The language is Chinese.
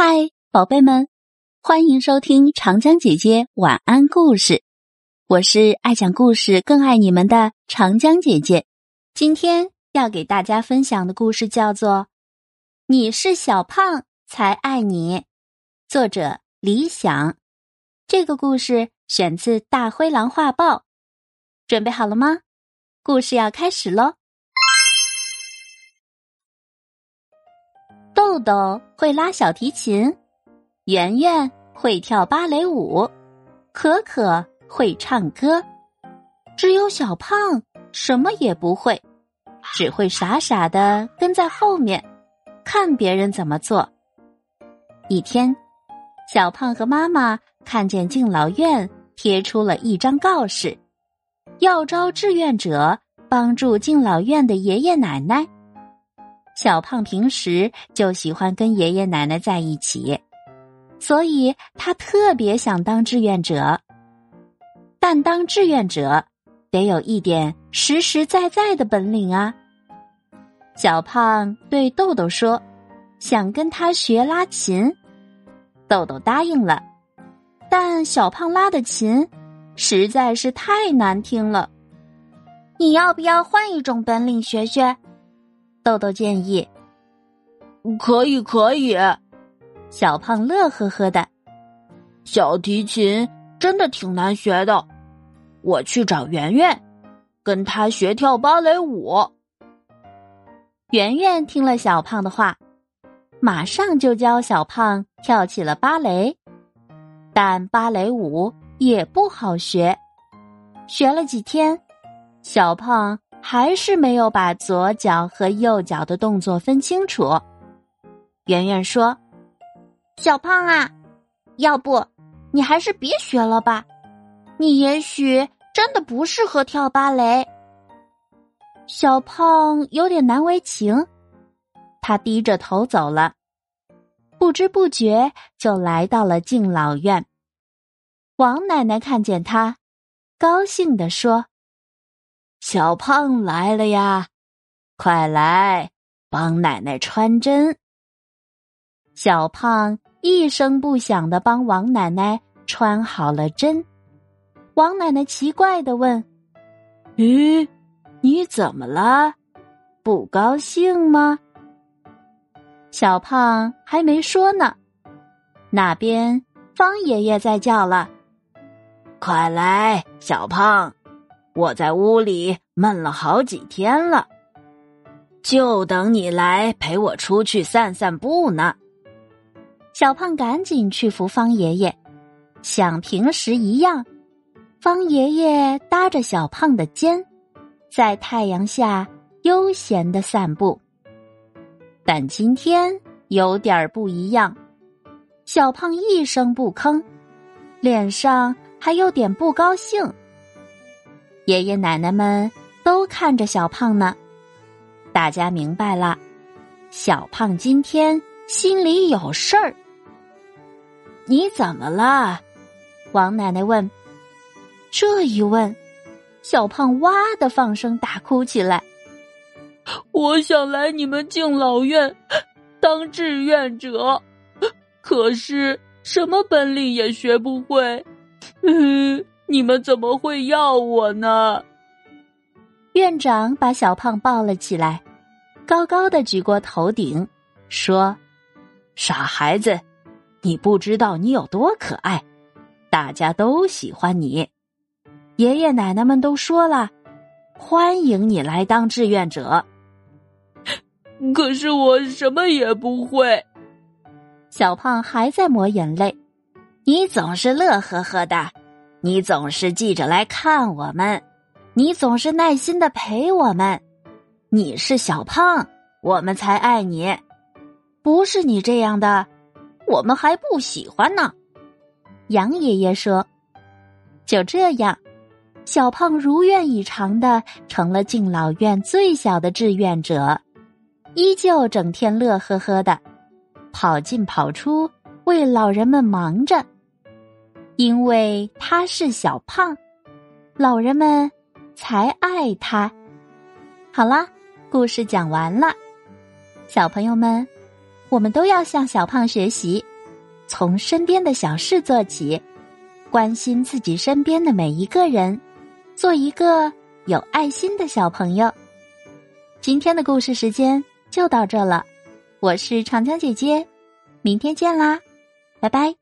嗨，宝贝们，欢迎收听长江姐姐晚安故事。我是爱讲故事、更爱你们的长江姐姐。今天要给大家分享的故事叫做《你是小胖才爱你》，作者李想。这个故事选自《大灰狼画报》。准备好了吗？故事要开始喽！豆豆会拉小提琴，圆圆会跳芭蕾舞，可可会唱歌，只有小胖什么也不会，只会傻傻的跟在后面，看别人怎么做。一天，小胖和妈妈看见敬老院贴出了一张告示，要招志愿者帮助敬老院的爷爷奶奶。小胖平时就喜欢跟爷爷奶奶在一起，所以他特别想当志愿者。但当志愿者得有一点实实在在的本领啊！小胖对豆豆说：“想跟他学拉琴。”豆豆答应了，但小胖拉的琴实在是太难听了。你要不要换一种本领学学？豆豆建议：“可以，可以。”小胖乐呵呵的。小提琴真的挺难学的，我去找圆圆，跟他学跳芭蕾舞。圆圆听了小胖的话，马上就教小胖跳起了芭蕾，但芭蕾舞也不好学。学了几天，小胖。还是没有把左脚和右脚的动作分清楚。圆圆说：“小胖啊，要不你还是别学了吧？你也许真的不适合跳芭蕾。”小胖有点难为情，他低着头走了，不知不觉就来到了敬老院。王奶奶看见他，高兴地说。小胖来了呀，快来帮奶奶穿针。小胖一声不响的帮王奶奶穿好了针。王奶奶奇怪的问：“咦，你怎么了？不高兴吗？”小胖还没说呢，那边方爷爷在叫了：“快来，小胖！”我在屋里闷了好几天了，就等你来陪我出去散散步呢。小胖赶紧去扶方爷爷，像平时一样，方爷爷搭着小胖的肩，在太阳下悠闲的散步。但今天有点不一样，小胖一声不吭，脸上还有点不高兴。爷爷奶奶们都看着小胖呢，大家明白了，小胖今天心里有事儿。你怎么了？王奶奶问。这一问，小胖哇的放声大哭起来。我想来你们敬老院当志愿者，可是什么本领也学不会。嗯。你们怎么会要我呢？院长把小胖抱了起来，高高的举过头顶，说：“傻孩子，你不知道你有多可爱，大家都喜欢你。爷爷奶奶们都说了，欢迎你来当志愿者。可是我什么也不会。”小胖还在抹眼泪。你总是乐呵呵的。你总是记着来看我们，你总是耐心的陪我们，你是小胖，我们才爱你。不是你这样的，我们还不喜欢呢。杨爷爷说：“就这样，小胖如愿以偿的成了敬老院最小的志愿者，依旧整天乐呵呵的，跑进跑出，为老人们忙着。”因为他是小胖，老人们才爱他。好啦，故事讲完了，小朋友们，我们都要向小胖学习，从身边的小事做起，关心自己身边的每一个人，做一个有爱心的小朋友。今天的故事时间就到这了，我是长江姐姐，明天见啦，拜拜。